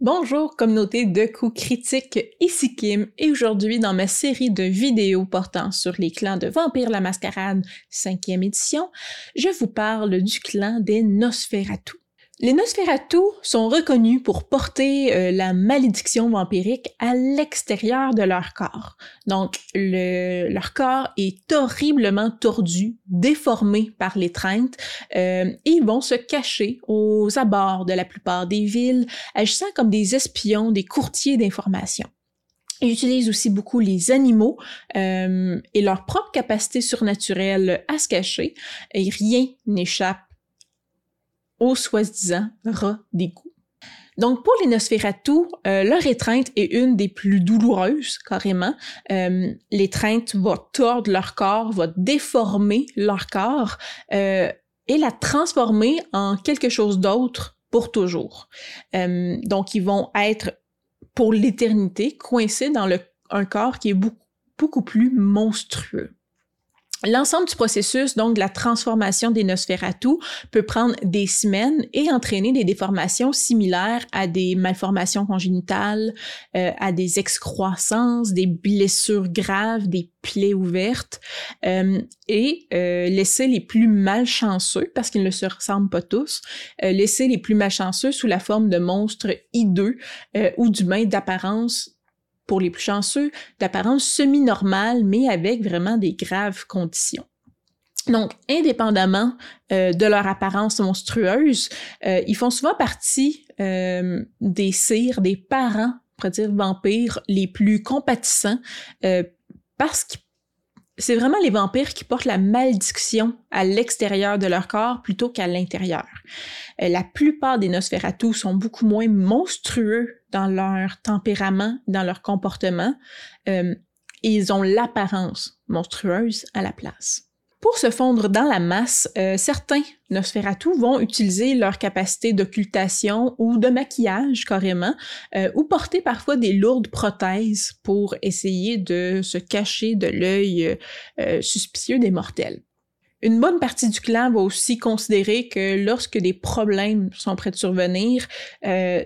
Bonjour communauté de coups critiques, ici Kim et aujourd'hui dans ma série de vidéos portant sur les clans de Vampire la Mascarade 5e édition, je vous parle du clan des Nosferatu. Les Nosferatu sont reconnus pour porter euh, la malédiction vampirique à l'extérieur de leur corps. Donc, le, leur corps est horriblement tordu, déformé par l'étreinte, euh, et ils vont se cacher aux abords de la plupart des villes, agissant comme des espions, des courtiers d'information. Ils utilisent aussi beaucoup les animaux euh, et leur propre capacité surnaturelle à se cacher, et rien n'échappe au soi-disant rat d'égout. Donc pour les Nosferatu, euh, leur étreinte est une des plus douloureuses, carrément. Euh, l'étreinte va tordre leur corps, va déformer leur corps euh, et la transformer en quelque chose d'autre pour toujours. Donc ils vont être pour l'éternité coincés dans le, un corps qui est beaucoup plus monstrueux. L'ensemble du processus, donc de la transformation des Nosferatu, peut prendre des semaines et entraîner des déformations similaires à des malformations congénitales, euh, à des excroissances, des blessures graves, des plaies ouvertes, euh, et euh, laisser les plus malchanceux, parce qu'ils ne se ressemblent pas tous, laisser les plus malchanceux sous la forme de monstres hideux ou d'humains d'apparence pour les plus chanceux, d'apparence semi-normale, mais avec vraiment des graves conditions. Donc, indépendamment euh, de leur apparence monstrueuse, euh, ils font souvent partie euh, des cires, des parents, on pourrait dire vampires, les plus compatissants, euh, parce que c'est vraiment les vampires qui portent la malédiction à l'extérieur de leur corps plutôt qu'à l'intérieur. Euh, la plupart des Nosferatu sont beaucoup moins monstrueux dans leur tempérament, dans leur comportement, euh, et ils ont l'apparence monstrueuse à la place. Pour se fondre dans la masse, euh, certains Nosferatu vont utiliser leur capacité d'occultation ou de maquillage carrément, euh, ou porter parfois des lourdes prothèses pour essayer de se cacher de l'œil euh, suspicieux des mortels. Une bonne partie du clan va aussi considérer que lorsque des problèmes sont prêts de survenir, euh,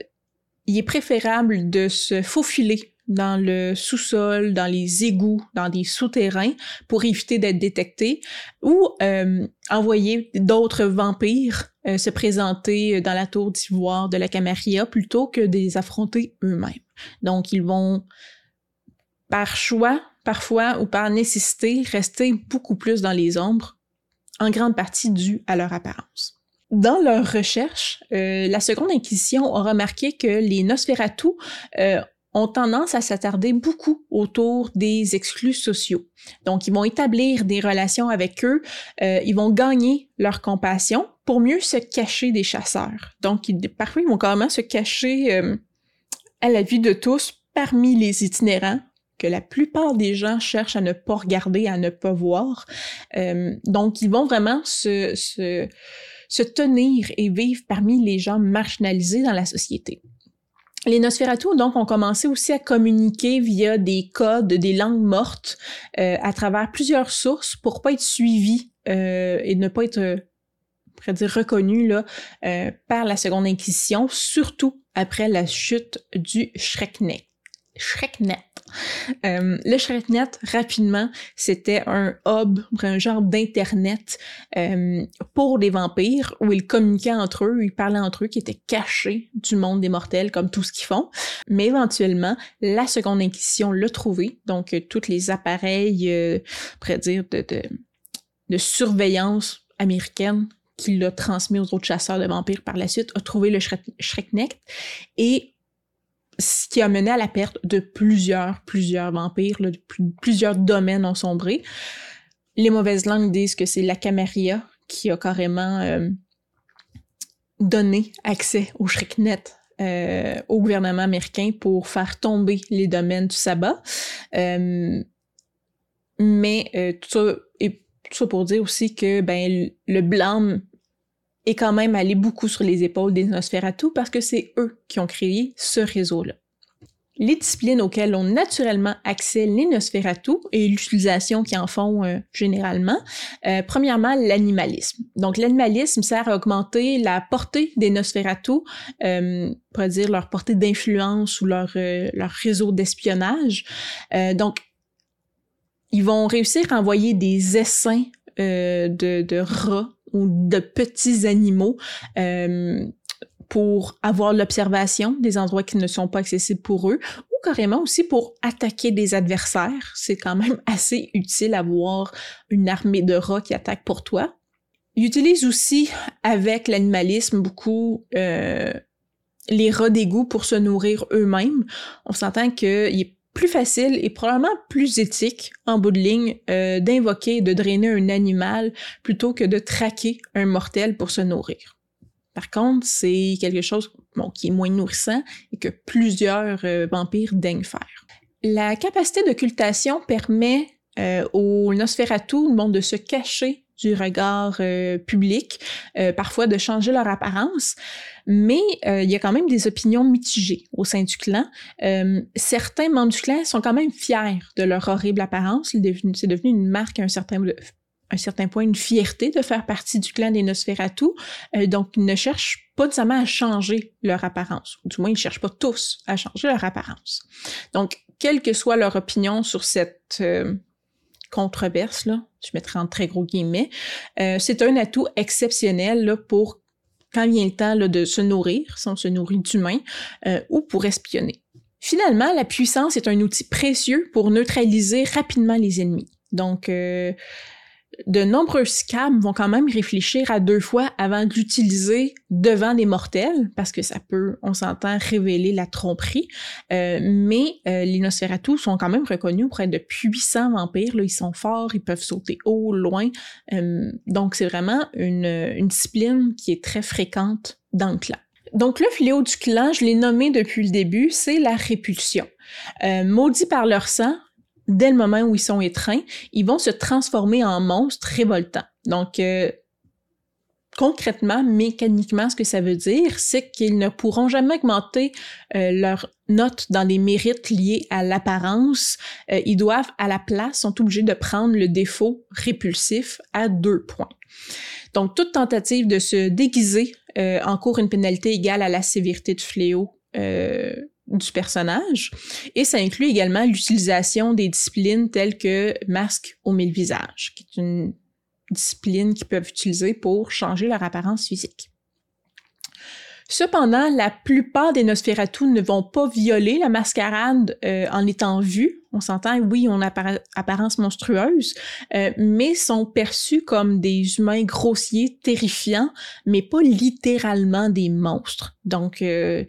il est préférable de se faufiler dans le sous-sol, dans les égouts, dans des souterrains pour éviter d'être détecté ou euh, envoyer d'autres vampires euh, se présenter dans la tour d'ivoire de la Camarilla plutôt que de les affronter eux-mêmes. Donc ils vont par choix parfois ou par nécessité rester beaucoup plus dans les ombres, en grande partie dû à leur apparence. Dans leur recherche, euh, la Seconde Inquisition a remarqué que les Nosferatu euh, ont tendance à s'attarder beaucoup autour des exclus sociaux. Donc, ils vont établir des relations avec eux, euh, ils vont gagner leur compassion pour mieux se cacher des chasseurs. Donc, parfois, ils vont carrément se cacher euh, à la vue de tous parmi les itinérants que la plupart des gens cherchent à ne pas regarder, à ne pas voir. Euh, donc, ils vont vraiment se, se, se tenir et vivre parmi les gens marginalisés dans la société. Les Nosferatu, donc, ont commencé aussi à communiquer via des codes, des langues mortes, euh, à travers plusieurs sources pour pas être suivis euh, et ne pas être, on dire, reconnus là, euh, par la Seconde Inquisition, surtout après la chute du Shreknet. Shreknet. Euh, le Shreknet, rapidement, c'était un hub, un genre d'internet euh, pour les vampires où ils communiquaient entre eux, ils parlaient entre eux, qui étaient cachés du monde des mortels, comme tout ce qu'ils font. Mais éventuellement, la Seconde Inquisition l'a trouvé, donc euh, tous les appareils, euh, pourrait dire, de surveillance américaine qui l'a transmis aux autres chasseurs de vampires par la suite, a trouvé le Shreknet et ce qui a mené à la perte de plusieurs, plusieurs vampires, plusieurs domaines ont sombré. Les mauvaises langues disent que c'est la Camarilla qui a carrément euh, donné accès au Shreknet euh, au gouvernement américain pour faire tomber les domaines du sabbat. Euh, mais tout ça, et tout ça pour dire aussi que ben le blâme est quand même allé beaucoup sur les épaules des Nosferatu parce que c'est eux qui ont créé ce réseau-là. les disciplines auxquelles ont naturellement accès les Nosferatu et l'utilisation qu'ils en font euh, généralement. Euh, premièrement, l'animalisme. Donc, l'animalisme sert à augmenter la portée des Nosferatu, euh, pour dire leur portée d'influence ou leur, euh, leur réseau d'espionnage. donc, ils vont réussir à envoyer des essaims de, de rats ou de petits animaux pour avoir l'observation des endroits qui ne sont pas accessibles pour eux ou carrément aussi pour attaquer des adversaires. C'est quand même assez utile avoir une armée de rats qui attaquent pour toi. Ils utilisent aussi avec l'animalisme beaucoup euh, les rats d'égout pour se nourrir eux-mêmes. On s'entend qu'il plus facile et probablement plus éthique en bout de ligne euh, d'invoquer et de drainer un animal plutôt que de traquer un mortel pour se nourrir. Par contre, c'est quelque chose qui est moins nourrissant et que plusieurs euh, vampires daignent faire. La capacité d'occultation permet euh, aux Nosferatu, de se cacher du regard euh, public, parfois de changer leur apparence, mais il y a quand même des opinions mitigées au sein du clan. certains membres du clan sont quand même fiers de leur horrible apparence. C'est devenu, une marque à un certain point une fierté de faire partie du clan des Nosferatu, euh, donc ils ne cherchent pas nécessairement à changer leur apparence, ou du moins ils ne cherchent pas tous à changer leur apparence. Donc, quelle que soit leur opinion sur cette euh, controverse, là, je mettrai en très gros guillemets, euh, c'est un atout exceptionnel pour quand vient le temps de se nourrir, si on se nourrit d'humains, ou pour espionner. Finalement, la puissance est un outil précieux pour neutraliser rapidement les ennemis. Donc, de nombreux scams vont quand même réfléchir à deux fois avant de l'utiliser devant des mortels, parce que ça peut, on s'entend, révéler la tromperie. Euh, mais euh, les Nosferatu sont quand même reconnus pour être de puissants vampires. Là, ils sont forts, ils peuvent sauter haut, loin. Euh, donc, c'est vraiment une, discipline qui est très fréquente dans le clan. Donc le fléau du clan, je l'ai nommé depuis le début, c'est la répulsion. Euh, maudits par leur sang, dès le moment où ils sont étreints, ils vont se transformer en monstres révoltants. Donc, euh, concrètement, mécaniquement, ce que ça veut dire, c'est qu'ils ne pourront jamais augmenter euh, leur note dans les mérites liés à l'apparence. Euh, ils doivent, à la place, sont obligés de prendre le défaut répulsif à deux points. Donc, toute tentative de se déguiser encourt une pénalité égale à la sévérité du fléau du personnage. Et ça inclut également l'utilisation des disciplines telles que masque au mille visages, qui est une discipline qu'ils peuvent utiliser pour changer leur apparence physique. Cependant, la plupart des Nosferatu ne vont pas violer la mascarade euh, en étant vus. On s'entend, oui, on a apparence monstrueuse, euh, mais sont perçus comme des humains grossiers, terrifiants, mais pas littéralement des monstres. Donc, euh,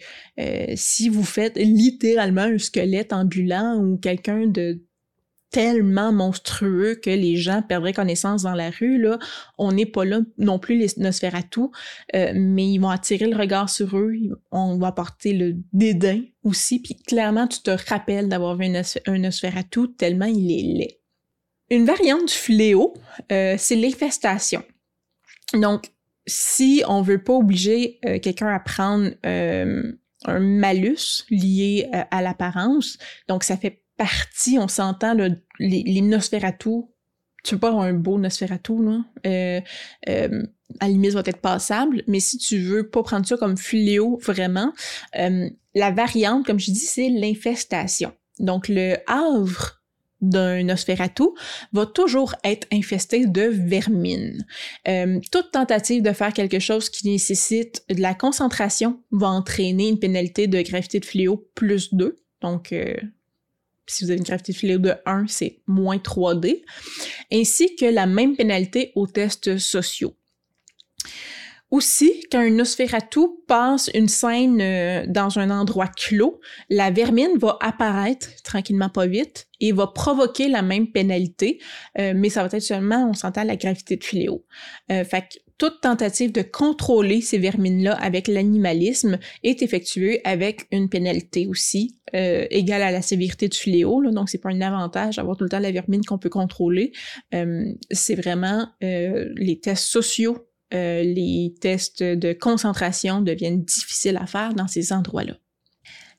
si vous faites littéralement un squelette ambulant ou quelqu'un de tellement monstrueux que les gens perdraient connaissance dans la rue. Là. On n'est pas là non plus les Nosferatu, euh, mais ils vont attirer le regard sur eux, on va porter le dédain aussi, puis clairement, tu te rappelles d'avoir vu un, Nosferatu tellement il est laid. Une variante du fléau, euh, c'est l'infestation. Donc, si on veut pas obliger euh, quelqu'un à prendre un malus lié à l'apparence, donc ça fait partie, on s'entend, les, les Nosferatu, tu veux pas avoir un beau Nosferatu, là, euh, euh, à la limite, va être passable, mais si tu veux pas prendre ça comme fléau, vraiment, euh, la variante, comme je dis, c'est l'infestation. Donc, le havre d'un Nosferatu va toujours être infesté de vermine. toute tentative de faire quelque chose qui nécessite de la concentration va entraîner une pénalité de gravité de fléau plus 2. Donc, si vous avez une gravité de fléau de 1, c'est moins 3D, ainsi que la même pénalité aux tests sociaux. Aussi, quand un Nosferatu passe une scène euh, dans un endroit clos, la vermine va apparaître tranquillement pas vite et va provoquer la même pénalité, euh, mais ça va être seulement, on s'entend, la gravité de fléau. Euh, fait que toute tentative de contrôler ces vermines-là avec l'animalisme est effectuée avec une pénalité aussi euh, égale à la sévérité du fléau. Là, donc, c'est pas un avantage d'avoir tout le temps la vermine qu'on peut contrôler. Euh, c'est vraiment euh, les tests sociaux, les tests de concentration deviennent difficiles à faire dans ces endroits-là.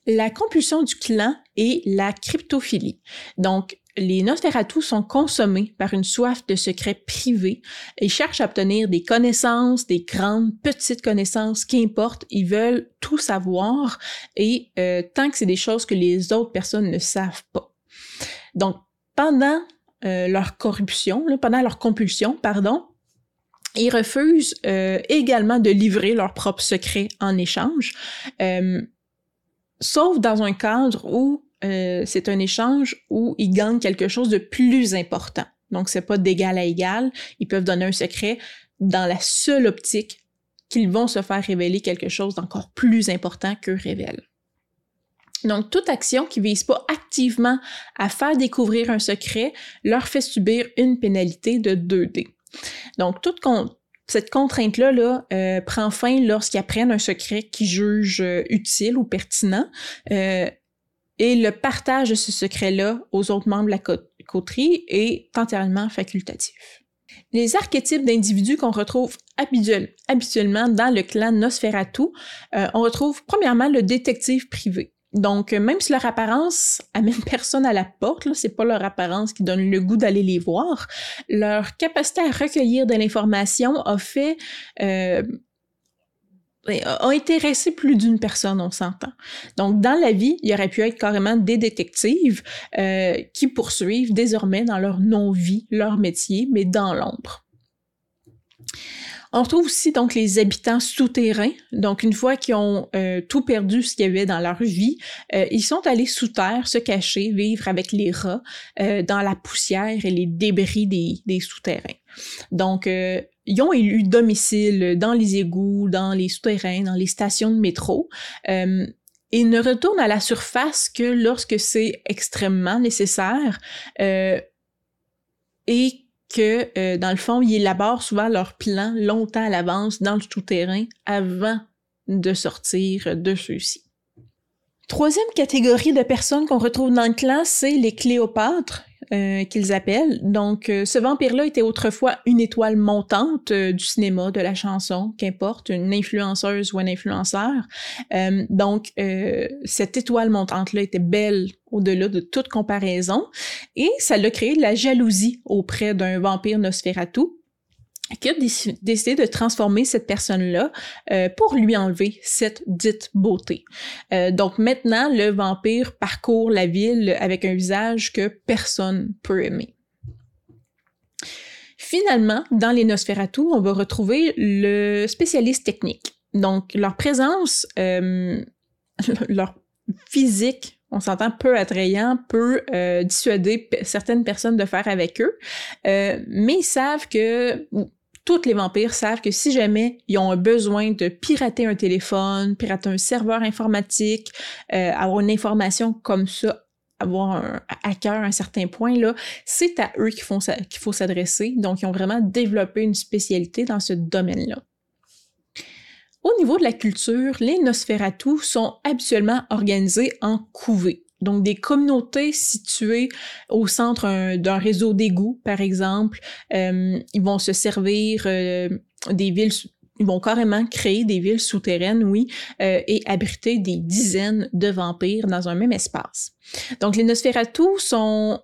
La compulsion du clan et la cryptophilie. Donc, les Nosferatu sont consommés par une soif de secrets privés. Ils cherchent à obtenir des connaissances, des grandes, petites connaissances, qu'importe. Ils veulent tout savoir et euh, tant que c'est des choses que les autres personnes ne savent pas. Donc, pendant euh, leur corruption, pendant leur compulsion, pardon, ils refusent euh, également de livrer leurs propres secrets en échange, sauf dans un cadre où euh, c'est un échange où ils gagnent quelque chose de plus important. Donc, c'est pas d'égal à égal. Ils peuvent donner un secret dans la seule optique qu'ils vont se faire révéler quelque chose d'encore plus important qu'eux révèlent. Donc, toute action qui vise pas activement à faire découvrir un secret leur fait subir une pénalité de 2D. Donc, toute cette contrainte-là là, euh, prend fin lorsqu'ils apprennent un secret qu'ils jugent euh, utile ou pertinent et le partage de ce secret-là aux autres membres de la coterie est entièrement facultatif. Les archétypes d'individus qu'on retrouve habituellement dans le clan Nosferatu, euh, on retrouve premièrement le détective privé. Donc, même si leur apparence amène personne à la porte, c'est pas leur apparence qui donne le goût d'aller les voir, leur capacité à recueillir de l'information a fait euh, a intéressé plus d'une personne, on s'entend. Donc, dans la vie, il aurait pu être carrément des détectives euh, qui poursuivent désormais dans leur non-vie, leur métier, mais dans l'ombre. On retrouve aussi donc les habitants souterrains. Donc une fois qu'ils ont euh, tout perdu ce qu'il y avait dans leur vie, euh, ils sont allés sous terre se cacher, vivre avec les rats dans la poussière et les débris des, des souterrains. Donc ils ont élu domicile dans les égouts, dans les souterrains, dans les stations de métro. Euh, et ne retournent à la surface que lorsque c'est extrêmement nécessaire euh, et que, euh, dans le fond, ils élaborent souvent leur plan longtemps à l'avance dans le souterrain avant de sortir de ceux-ci. Troisième catégorie de personnes qu'on retrouve dans le clan, c'est les Cléopâtres, euh, qu'ils appellent. Donc, euh, ce vampire-là était autrefois une étoile montante euh, du cinéma, de la chanson, qu'importe, une influenceuse ou un influenceur. donc, cette étoile montante-là était belle au-delà de toute comparaison, et ça l'a créé de la jalousie auprès d'un vampire Nosferatu, qui a décidé de transformer cette personne-là euh, pour lui enlever cette dite beauté. Euh, donc maintenant, le vampire parcourt la ville avec un visage que personne peut aimer. Finalement, dans les Nosferatu, on va retrouver le spécialiste technique. Donc leur présence, euh, leur physique on s'entend peu attrayant, peut dissuader certaines personnes de faire avec eux, mais ils savent que, tous les vampires savent que si jamais ils ont besoin de pirater un téléphone, pirater un serveur informatique, euh, avoir une information comme ça, avoir un hacker à un certain point, là, c'est à eux qu'il faut s'adresser. Donc, ils ont vraiment développé une spécialité dans ce domaine-là. Au niveau de la culture, les Nosferatu sont habituellement organisés en couvées. Donc, des communautés situées au centre d'un réseau d'égouts, par exemple, euh, ils vont se servir euh, des villes ils vont carrément créer des villes souterraines, oui, euh, et abriter des dizaines de vampires dans un même espace. Donc, les Nosferatu sont,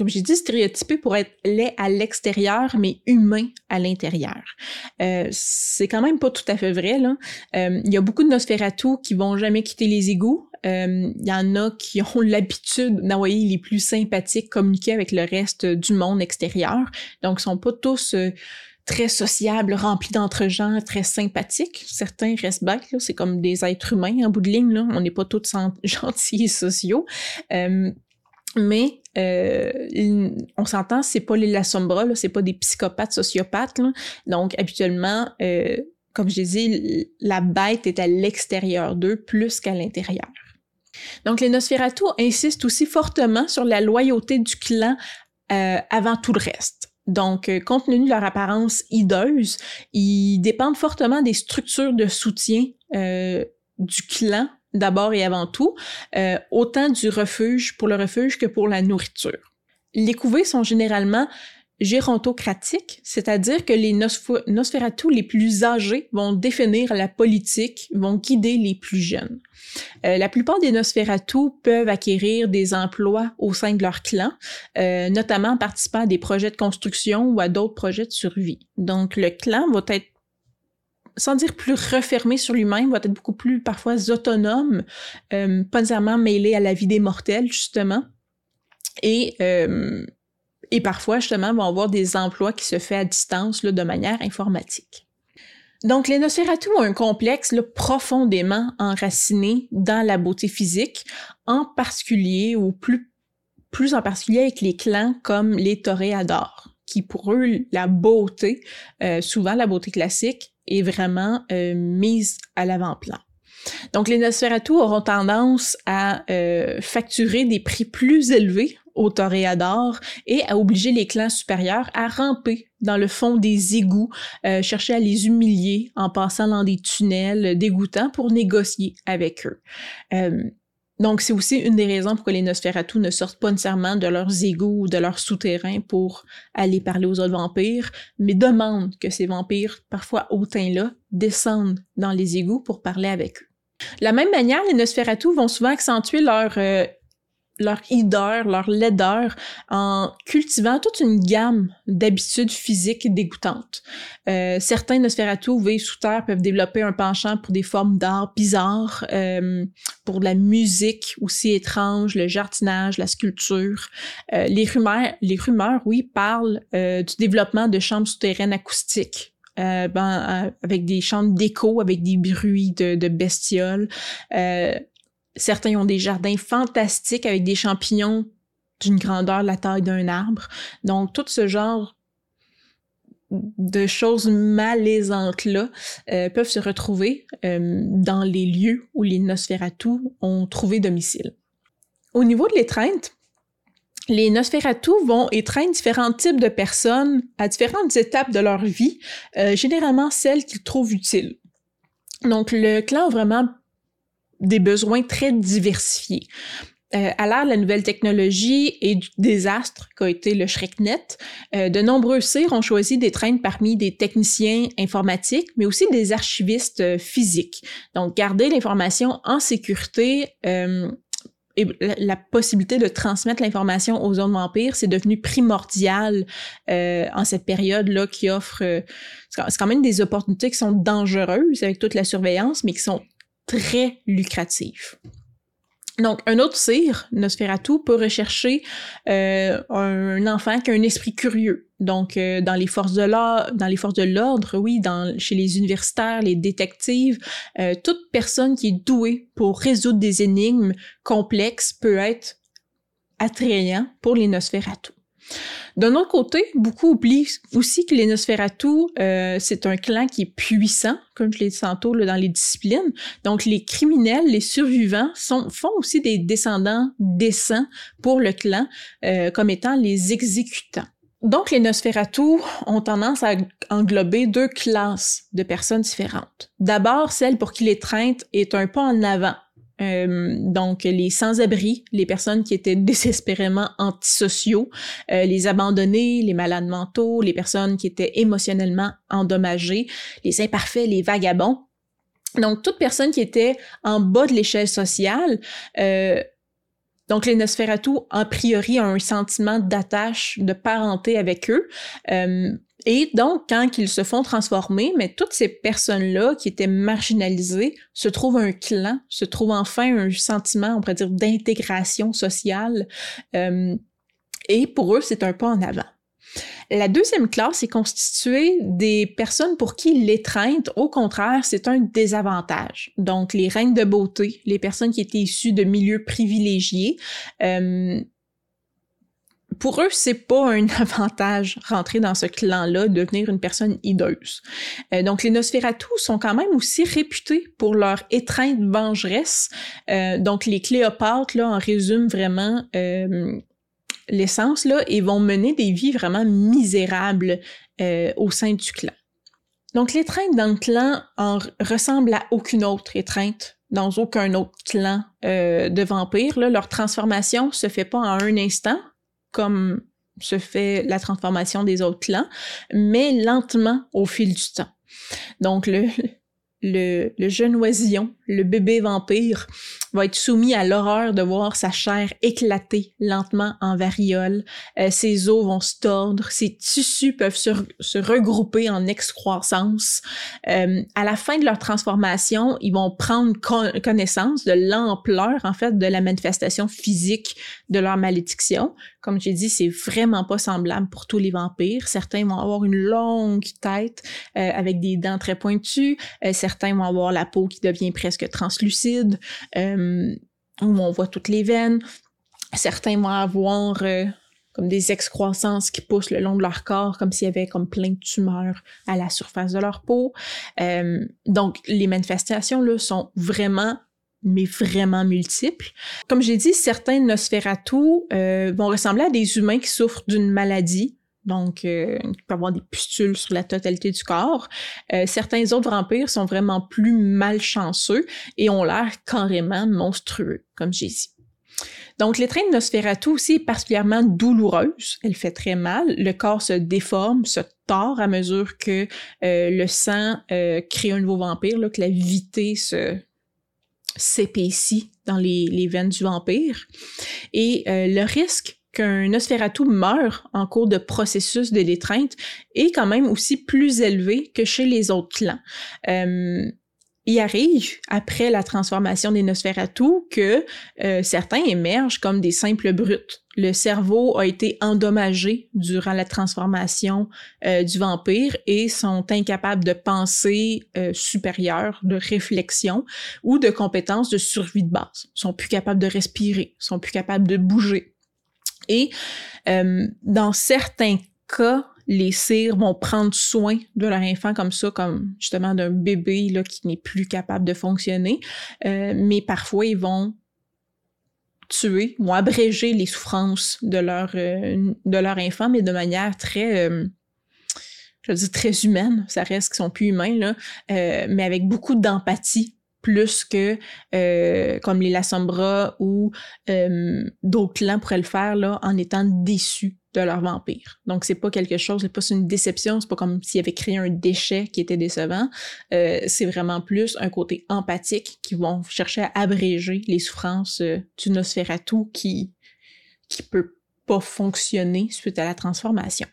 comme j'ai dit, stéréotypés pour être laids à l'extérieur, mais humains à l'intérieur. c'est quand même pas tout à fait vrai, là. Il y a beaucoup de Nosferatu qui vont jamais quitter les égouts, il euh, y en a qui ont l'habitude d'envoyer les plus sympathiques communiquer avec le reste du monde extérieur. Donc, ils sont pas tous euh, très sociables, remplis d'entre-gens, très sympathiques. Certains restent bêtes, c'est comme des êtres humains en bout de ligne. Là. On n'est pas tous gentils et sociaux. Euh, mais on s'entend, c'est pas les Sombra, c'est pas des psychopathes, sociopathes. Là. Donc, habituellement, comme je disais, la bête est à l'extérieur d'eux plus qu'à l'intérieur. Donc les Nosferatu insistent aussi fortement sur la loyauté du clan euh, avant tout le reste. Donc, euh, compte tenu de leur apparence hideuse, ils dépendent fortement des structures de soutien euh, du clan d'abord et avant tout, autant du refuge pour le refuge que pour la nourriture. Les couvées sont généralement gérontocratiques, c'est-à-dire que les Nosferatu les plus âgés vont définir la politique, vont guider les plus jeunes. Euh, la plupart des Nosferatu peuvent acquérir des emplois au sein de leur clan, euh, notamment en participant à des projets de construction ou à d'autres projets de survie. Donc le clan va être sans dire plus refermé sur lui-même, va être beaucoup plus parfois autonome, euh, pas nécessairement mêlé à la vie des mortels, justement. Et euh, et parfois, justement, vont avoir des emplois qui se font à distance là, de manière informatique. Donc, les Nosferatu ont un complexe là, profondément enraciné dans la beauté physique, en particulier, ou plus, plus en particulier avec les clans comme les toréadors, qui pour eux, la beauté, euh, souvent la beauté classique, est vraiment euh, mise à l'avant-plan. Donc, les Nosferatu auront tendance à euh, facturer des prix plus élevés aux toréadors et à obliger les clans supérieurs à ramper dans le fond des égouts, euh, chercher à les humilier en passant dans des tunnels dégoûtants pour négocier avec eux. Donc, c'est aussi une des raisons pourquoi les Nosferatu ne sortent pas nécessairement de leurs égouts ou de leurs souterrains pour aller parler aux autres vampires, mais demandent que ces vampires, parfois hautains-là, descendent dans les égouts pour parler avec eux. De la même manière, les Nosferatu vont souvent accentuer leur euh, leur hideur, leur laideur en cultivant toute une gamme d'habitudes physiques dégoûtantes. Euh, certains Nosferatu vivent sous terre peuvent développer un penchant pour des formes d'art bizarres, euh, pour de la musique aussi étrange, le jardinage, la sculpture. Euh, les rumeurs, les rumeurs, oui, parlent euh, du développement de chambres souterraines acoustiques. Euh, ben, euh, avec des chambres d'écho, avec des bruits de, de bestioles. Certains ont des jardins fantastiques avec des champignons d'une grandeur la taille d'un arbre. Donc, tout ce genre de choses malaisantes-là euh, peuvent se retrouver euh, dans les lieux où les Nosferatu ont trouvé domicile. Au niveau de l'étreinte, les Nosferatu vont étreindre différents types de personnes à différentes étapes de leur vie, euh, généralement celles qu'ils trouvent utiles. Donc, le clan a vraiment des besoins très diversifiés. Euh, à l'ère de la nouvelle technologie et du désastre qu'a été le ShrekNet, euh, de nombreux cires ont choisi d'étreindre parmi des techniciens informatiques, mais aussi des archivistes euh, physiques. Donc, garder l'information en sécurité euh, et la, possibilité de transmettre l'information aux autres vampires, c'est devenu primordial euh, en cette période-là qui offre... c'est quand même des opportunités qui sont dangereuses avec toute la surveillance, mais qui sont très lucratif. Donc, un autre cire, Nosferatu, peut rechercher euh, un enfant qui a un esprit curieux. Donc, euh, dans les forces de l'ordre, oui, chez les universitaires, les détectives, euh, toute personne qui est douée pour résoudre des énigmes complexes peut être attrayant pour les Nosferatu. D'un autre côté, beaucoup oublient aussi que les Nosferatu, euh, c'est un clan qui est puissant, comme je l'ai dit tantôt dans les disciplines. Donc, les criminels, les survivants sont, font aussi des descendants décents pour le clan, euh, comme étant les exécutants. Donc, les Nosferatu ont tendance à englober deux classes de personnes différentes. D'abord, celle pour qui l'étreinte est un pas en avant euh, donc les sans-abri, les personnes qui étaient désespérément antisociaux, euh, les abandonnés, les malades mentaux, les personnes qui étaient émotionnellement endommagées, les imparfaits, les vagabonds. Donc toute personne qui était en bas de l'échelle sociale euh, donc, les Nosferatu, en priori, ont un sentiment d'attache, de parenté avec eux. Euh, et donc, quand ils se font transformer, mais toutes ces personnes-là qui étaient marginalisées se trouvent un clan, se trouvent enfin un sentiment, on pourrait dire, d'intégration sociale. Euh, et pour eux, c'est un pas en avant. La deuxième classe est constituée des personnes pour qui l'étreinte, au contraire, c'est un désavantage. Donc, les reines de beauté, les personnes qui étaient issues de milieux privilégiés, euh, pour eux, c'est pas un avantage rentrer dans ce clan-là, devenir une personne hideuse. Euh, donc, les Nosferatu sont quand même aussi réputés pour leur étreinte vengeresse. Euh, donc, les Cléopâtres, là, en résument vraiment l'essence, là, et vont mener des vies vraiment misérables euh, au sein du clan. Donc, l'étreinte dans le clan ressemble à aucune autre étreinte dans aucun autre clan euh, de vampires. Leur transformation se fait pas en un instant, comme se fait la transformation des autres clans, mais lentement au fil du temps. Donc le, le, le jeune oisillon, le bébé vampire, va être soumis à l'horreur de voir sa chair éclater lentement en variole. Euh, ses os vont se tordre, ses tissus peuvent se, regrouper en excroissance. Euh, à la fin de leur transformation, ils vont prendre connaissance de l'ampleur, en fait, de la manifestation physique de leur malédiction. Comme j'ai dit, c'est vraiment pas semblable pour tous les vampires. Certains vont avoir une longue tête euh, avec des dents très pointues. Euh, certains vont avoir la peau qui devient presque translucide. Euh, où on voit toutes les veines. Certains vont avoir euh, comme des excroissances qui poussent le long de leur corps, comme s'il y avait comme plein de tumeurs à la surface de leur peau. Euh, donc, les manifestations là sont vraiment mais vraiment multiples. Comme j'ai dit, certains Nosferatu vont ressembler à des humains qui souffrent d'une maladie, donc euh, il peut avoir des pustules sur la totalité du corps. Euh, certains autres vampires sont vraiment plus malchanceux et ont l'air carrément monstrueux, comme j'ai dit. Donc, l'étreinte de Nosferatu aussi est particulièrement douloureuse. Elle fait très mal. Le corps se déforme, se tord à mesure que euh, le sang crée un nouveau vampire, là, que la vitée se s'épaissit dans les, les, veines du vampire. Et le risque qu'un Nosferatu meurt en cours de processus de l'étreinte est quand même aussi plus élevé que chez les autres clans. Euh, il arrive, après la transformation des Nosferatu, que euh, certains émergent comme des simples brutes. Le cerveau a été endommagé durant la transformation euh, du vampire et sont incapables de pensée euh, supérieure, de réflexion ou de compétences de survie de base. Ils sont plus capables de respirer, sont plus capables de bouger. Et euh, dans certains cas, les cires vont prendre soin de leur enfant comme ça, comme justement d'un bébé qui n'est plus capable de fonctionner. Mais parfois, ils vont tuer ou abréger les souffrances de leur, euh, de leur enfant, mais de manière très, je veux dire, très humaine. Ça reste qu'ils sont plus humains, là, mais avec beaucoup d'empathie plus que euh, comme les Lassombra ou euh, d'autres clans pourraient le faire là, en étant déçus de leur vampire. Donc c'est pas quelque chose, c'est pas une déception, c'est pas comme s'ils avaient créé un déchet qui était décevant. Euh, c'est vraiment plus un côté empathique qui vont chercher à abréger les souffrances euh, du Nosferatu qui qui peut pas fonctionner suite à la transformation.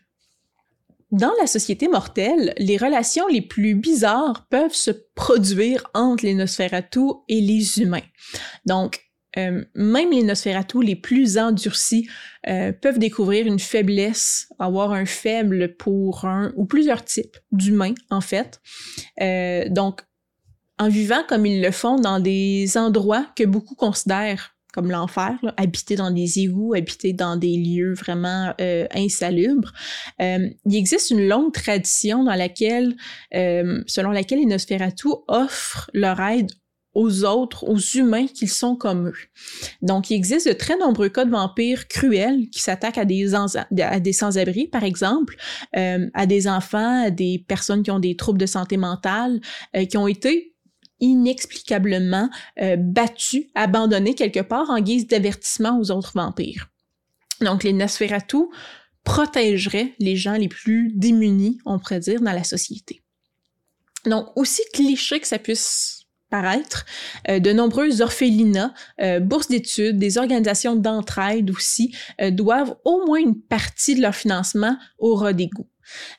Dans la société mortelle, les relations les plus bizarres peuvent se produire entre les Nosferatu et les humains. Donc, euh, même les Nosferatu les plus endurcis euh, peuvent découvrir une faiblesse, avoir un faible pour un ou plusieurs types d'humains, en fait. Euh, donc, en vivant comme ils le font dans des endroits que beaucoup considèrent comme l'enfer, habiter dans des égouts, habiter dans des lieux vraiment euh, insalubres. Euh, il existe une longue tradition dans laquelle, euh, selon laquelle les Nosferatu offrent leur aide aux autres, aux humains qu'ils sont comme eux. Donc, il existe de très nombreux cas de vampires cruels qui s'attaquent à des, à des sans-abri, par exemple, euh, à des enfants, à des personnes qui ont des troubles de santé mentale, euh, qui ont été inexplicablement euh, battu, abandonné quelque part en guise d'avertissement aux autres vampires. Donc les Nosferatu protégeraient les gens les plus démunis, on pourrait dire, dans la société. Donc aussi cliché que ça puisse paraître, euh, de nombreux orphelinats, euh, bourses d'études, des organisations d'entraide aussi, doivent au moins une partie de leur financement au Rodégo.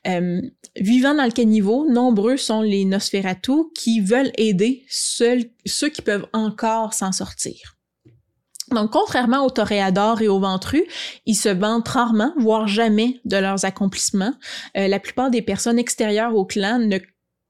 Euh, vivant dans le caniveau, nombreux sont les Nosferatu qui veulent aider ceux qui peuvent encore s'en sortir. Donc, contrairement aux toréadors et aux ventrus, ils se vantent rarement, voire jamais, de leurs accomplissements. Euh, la plupart des personnes extérieures au clan ne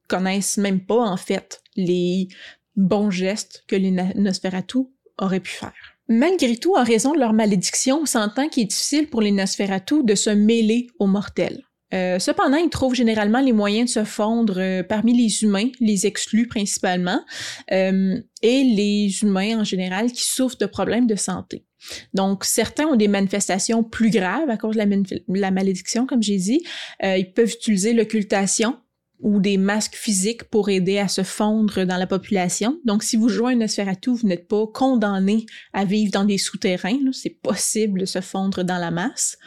connaissent même pas, en fait, les bons gestes que les Nosferatu auraient pu faire. Malgré tout, en raison de leur malédiction, on s'entend qu'il est difficile pour les Nosferatu de se mêler aux mortels. Euh, cependant, ils trouvent généralement les moyens de se fondre euh, parmi les humains, les exclus principalement, euh, et les humains en général qui souffrent de problèmes de santé. Donc, certains ont des manifestations plus graves à cause de la, malédiction, comme j'ai dit. ils peuvent utiliser l'occultation ou des masques physiques pour aider à se fondre dans la population. Donc, si vous jouez un Nosferatu, vous n'êtes pas condamné à vivre dans des souterrains. C'est possible de se fondre dans la masse.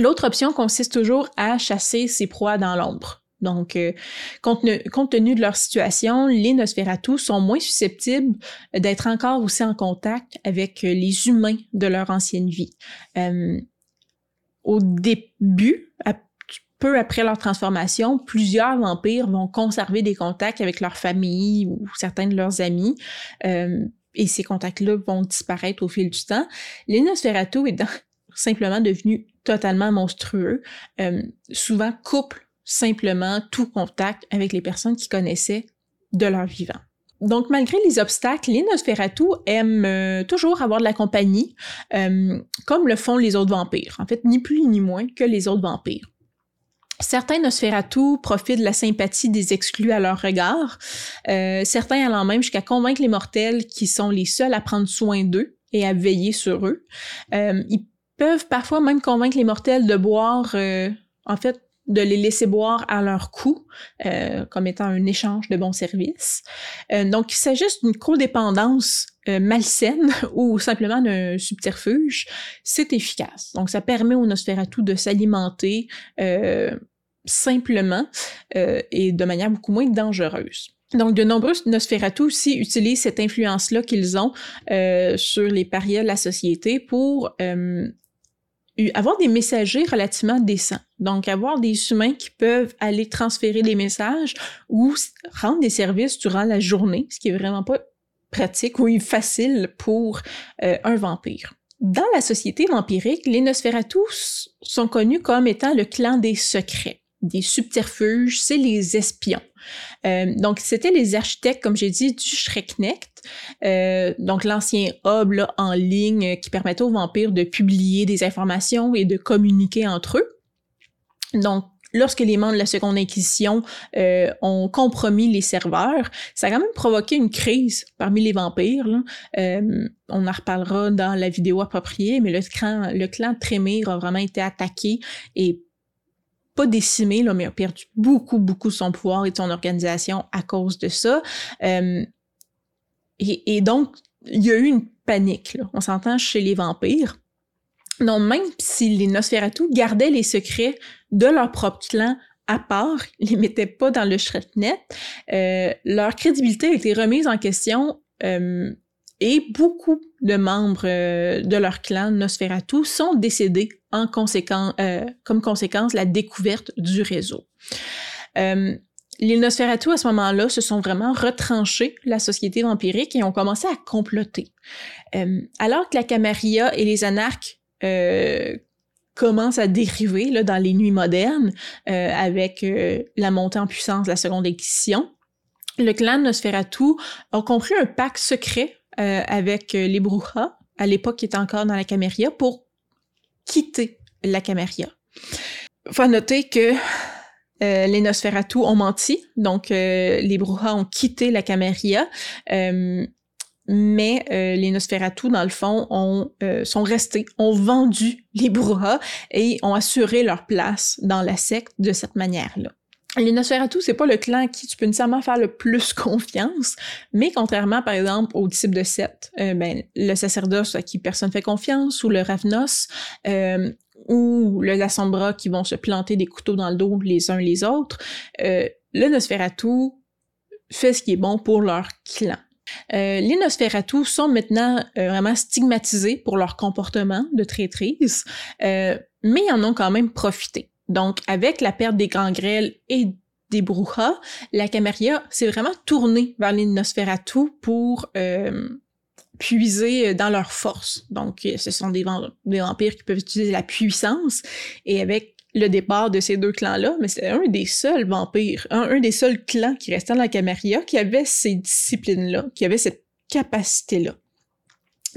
L'autre option consiste toujours à chasser ses proies dans l'ombre. Donc, euh, compte, tenu de leur situation, les Nosferatu sont moins susceptibles d'être encore aussi en contact avec les humains de leur ancienne vie. Euh, au début, peu après leur transformation, plusieurs vampires vont conserver des contacts avec leur famille ou certains de leurs amis. Euh, et ces contacts-là vont disparaître au fil du temps. Les simplement devenus totalement monstrueux, euh, souvent couplent simplement tout contact avec les personnes qui connaissaient de leur vivant. Donc, malgré les obstacles, les Nosferatu aiment euh, toujours avoir de la compagnie, euh, comme le font les autres vampires. En fait, ni plus ni moins que les autres vampires. Certains Nosferatu profitent de la sympathie des exclus à leur regard, certains allant même jusqu'à convaincre les mortels qui sont les seuls à prendre soin d'eux et à veiller sur eux. Peuvent parfois même convaincre les mortels de boire, euh, en fait, de les laisser boire à leur coût, euh, comme étant un échange de bons services. Euh, donc, il s'agit d'une codépendance euh, malsaine ou simplement d'un subterfuge, c'est efficace. Donc, ça permet au Nosferatu de s'alimenter simplement et de manière beaucoup moins dangereuse. Donc, de nombreux Nosferatu aussi utilisent cette influence-là qu'ils ont sur les parias de la société pour avoir des messagers relativement décents. Donc, avoir des humains qui peuvent aller transférer des messages ou rendre des services durant la journée, ce qui est vraiment pas pratique ou facile pour euh, un vampire. Dans la société vampirique, les Nosferatu sont connus comme étant le clan des secrets des subterfuges, c'est les espions. Euh, donc, c'était les architectes, comme j'ai dit, du Schrecknecht, euh, donc l'ancien hub en ligne qui permettait aux vampires de publier des informations et de communiquer entre eux. Donc, lorsque les membres de la Seconde Inquisition euh, ont compromis les serveurs, ça a quand même provoqué une crise parmi les vampires. Euh, on en reparlera dans la vidéo appropriée, mais le clan, le a vraiment été attaqué et décimé, là, mais a perdu beaucoup, beaucoup son pouvoir et son organisation à cause de ça. Euh, et, donc, il y a eu une panique, on s'entend chez les vampires. Non, même si les Nosferatu gardaient les secrets de leur propre clan à part, ils les mettaient pas dans le Shretnet, euh, leur crédibilité a été remise en question euh, et beaucoup de membres euh, de leur clan Nosferatu sont décédés en conséquence, euh, comme conséquence la découverte du réseau. Euh, les Nosferatu, à ce moment-là, se sont vraiment retranchés la société vampirique et ont commencé à comploter. alors que la Camarilla et les anarques commencent à dériver là, dans les nuits modernes avec la montée en puissance de la Seconde Inquisition, le clan Nosferatu a compris un pacte secret euh, avec euh, les Brujas, à l'époque qui était encore dans la Caméria, pour quitter la Caméria. Faut noter que euh, les Nosferatu ont menti, donc les Brujas ont quitté la Caméria, mais les Nosferatu, dans le fond, ont, sont restés, ont vendu les Brujas et ont assuré leur place dans la secte de cette manière-là. Les Nosferatu, c'est pas le clan à qui tu peux nécessairement faire le plus confiance, mais contrairement, par exemple, au disciple de Seth, euh, ben, le sacerdoce à qui personne fait confiance, ou le Ravnos, euh, ou le Lasombra qui vont se planter des couteaux dans le dos les uns les autres, euh, le Nosferatu fait ce qui est bon pour leur clan. les Nosferatu sont maintenant vraiment stigmatisés pour leur comportement de traîtrise, mais ils en ont quand même profité. Donc, avec la perte des grands grêles et des brouhahs, la Camarilla s'est vraiment tournée vers les Nosferatu pour euh, puiser dans leur force. Donc, ce sont des, vampires qui peuvent utiliser la puissance. Et avec le départ de ces deux clans-là, mais c'est un des seuls vampires, un, des seuls clans qui restait dans la Camarilla qui avait ces disciplines-là, qui avait cette capacité-là.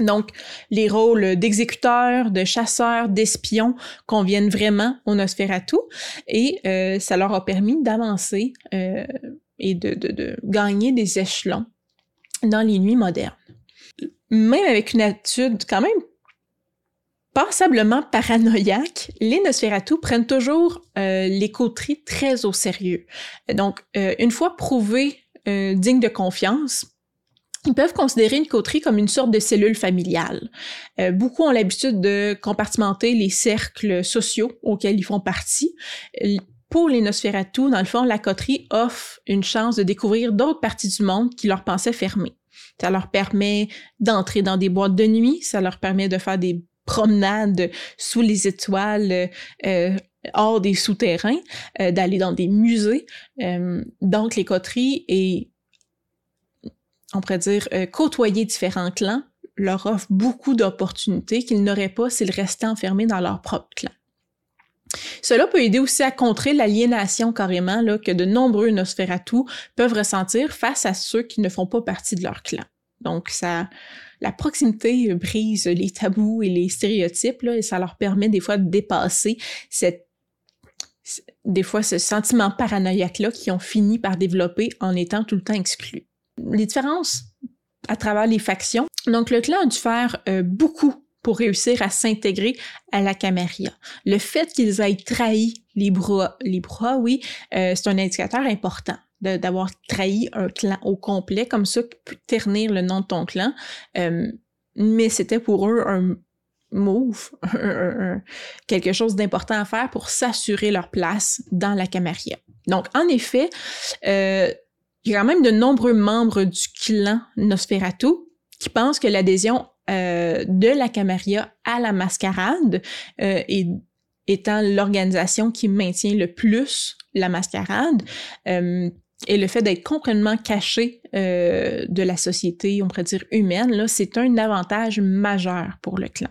Donc, les rôles d'exécuteurs, de chasseurs, d'espions conviennent vraiment au Nosferatu et euh, ça leur a permis d'avancer euh, et de, gagner des échelons dans les nuits modernes. Même avec une attitude quand même passablement paranoïaque, les Nosferatu prennent toujours euh, les coteries très au sérieux. Donc, une fois prouvés dignes de confiance, ils peuvent considérer une coterie comme une sorte de cellule familiale. Euh, beaucoup ont l'habitude de compartimenter les cercles sociaux auxquels ils font partie. Pour les Nosferatu, dans le fond, la coterie offre une chance de découvrir d'autres parties du monde qui leur pensaient fermées. Ça leur permet d'entrer dans des boîtes de nuit, ça leur permet de faire des promenades sous les étoiles, euh, hors des souterrains, euh, d'aller dans des musées. Euh, donc, les coteries et, on pourrait dire, euh, côtoyer différents clans leur offre beaucoup d'opportunités qu'ils n'auraient pas s'ils restaient enfermés dans leur propre clan. Cela peut aider aussi à contrer l'aliénation carrément que de nombreux Nosferatu peuvent ressentir face à ceux qui ne font pas partie de leur clan. Donc, ça, la proximité brise les tabous et les stéréotypes, et ça leur permet des fois de dépasser des fois ce sentiment paranoïaque-là qui ont fini par développer en étant tout le temps exclus. Les différences à travers les factions. Donc, le clan a dû faire euh, beaucoup pour réussir à s'intégrer à la Camarilla. Le fait qu'ils aient trahi les bras, les bras, oui, euh, c'est un indicateur important d'avoir trahi un clan au complet, comme ça, peut ternir le nom de ton clan. Euh, mais c'était pour eux un move, quelque chose d'important à faire pour s'assurer leur place dans la Camarilla. Donc, en effet, euh, il y a quand même de nombreux membres du clan Nosferatu qui pensent que l'adhésion euh, de la Camarilla à la mascarade euh, et étant l'organisation qui maintient le plus la mascarade euh, et le fait d'être complètement caché de la société, on pourrait dire humaine, là, c'est un avantage majeur pour le clan.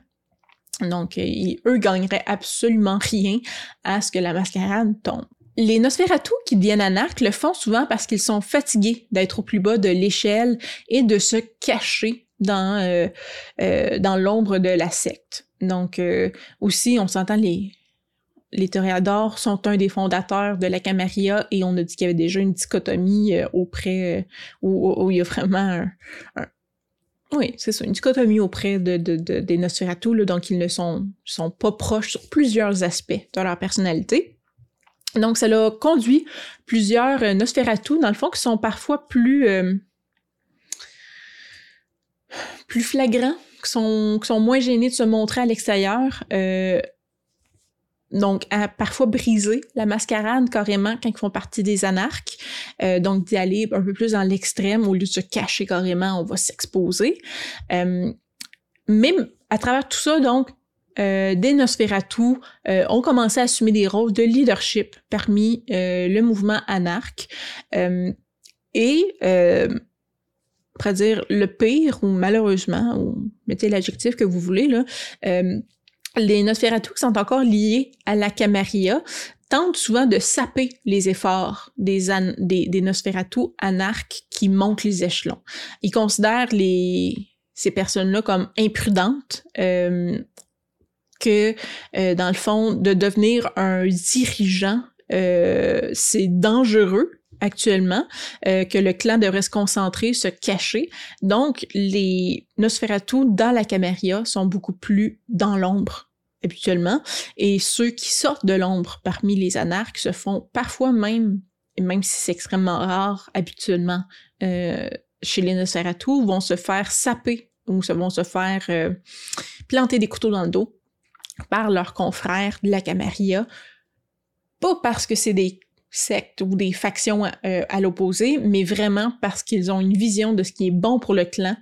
Donc, eux gagneraient absolument rien à ce que la mascarade tombe. Les Nosferatu qui deviennent anarques le font souvent parce qu'ils sont fatigués d'être au plus bas de l'échelle et de se cacher dans, euh, euh, dans l'ombre de la secte. Donc, euh, aussi, on s'entend, les, les toréadors sont un des fondateurs de la Camarilla et on a dit qu'il y avait déjà une dichotomie auprès, où, où, il y a vraiment un, oui, c'est ça, une dichotomie auprès de, de, de des Nosferatu, là, donc ils ne sont, sont pas proches sur plusieurs aspects de leur personnalité. Donc, ça a conduit plusieurs euh, Nosferatu, dans le fond, qui sont parfois plus, euh, plus flagrants, qui sont, qui sont moins gênés de se montrer à l'extérieur. Euh, donc, à parfois briser la mascarade carrément quand ils font partie des anarques. Euh, donc, d'y aller un peu plus dans l'extrême, au lieu de se cacher carrément, on va s'exposer. Euh, mais à travers tout ça, donc, euh, des Nosferatu euh, ont commencé à assumer des rôles de leadership parmi euh, le mouvement anarque. Euh, et, euh, pour dire le pire, ou malheureusement, ou mettez l'adjectif que vous voulez, là, les Nosferatu qui sont encore liés à la Camarilla tentent souvent de saper les efforts des, des, des Nosferatu anarques qui montent les échelons. Ils considèrent les, ces personnes-là comme imprudentes, euh, que euh, dans le fond, de devenir un dirigeant, euh, c'est dangereux actuellement, euh, que le clan devrait se concentrer, se cacher. Donc, les Nosferatu dans la Camarilla sont beaucoup plus dans l'ombre habituellement, et ceux qui sortent de l'ombre parmi les anarques se font parfois même, même si c'est extrêmement rare habituellement chez les Nosferatu, vont se faire saper ou vont se faire planter des couteaux dans le dos par leurs confrères de la Camarilla, pas parce que c'est des sectes ou des factions euh, à l'opposé, mais vraiment parce qu'ils ont une vision de ce qui est bon pour le clan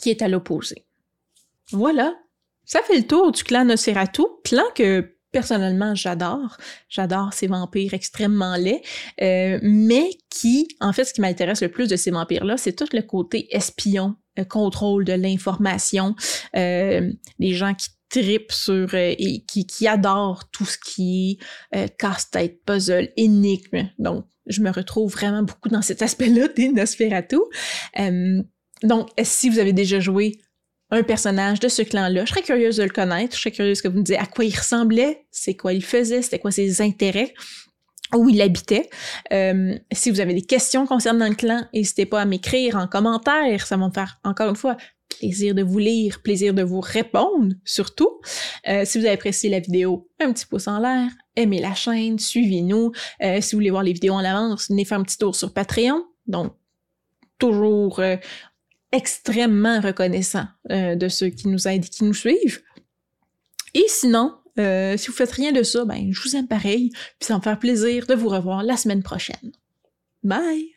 qui est à l'opposé. Voilà, ça fait le tour du clan Nosferatu, clan que personnellement j'adore. J'adore ces vampires extrêmement laids, euh, mais qui, en fait, ce qui m'intéresse le plus de ces vampires-là, c'est tout le côté espion, le contrôle de l'information, euh, les gens qui tripent sur euh, et qui, adorent tout ce qui est euh, casse-tête, puzzle, énigme. Donc, je me retrouve vraiment beaucoup dans cet aspect-là des Nosferatu. Donc, si vous avez déjà joué un personnage de ce clan-là. Je serais curieuse de le connaître. Je serais curieuse que vous me disiez à quoi il ressemblait, c'est quoi il faisait, c'était quoi ses intérêts, où il habitait. Si vous avez des questions concernant le clan, n'hésitez pas à m'écrire en commentaire. Ça va me faire, encore une fois, plaisir de vous lire, plaisir de vous répondre, surtout. Euh, si vous avez apprécié la vidéo, un petit pouce en l'air, aimez la chaîne, suivez-nous. Euh, si vous voulez voir les vidéos en avance, venez faire un petit tour sur Patreon. Donc, toujours extrêmement reconnaissant euh, de ceux qui nous aident et qui nous suivent. Et sinon, euh, si vous faites rien de ça, ben je vous aime pareil, puis ça me faire plaisir de vous revoir la semaine prochaine. Bye!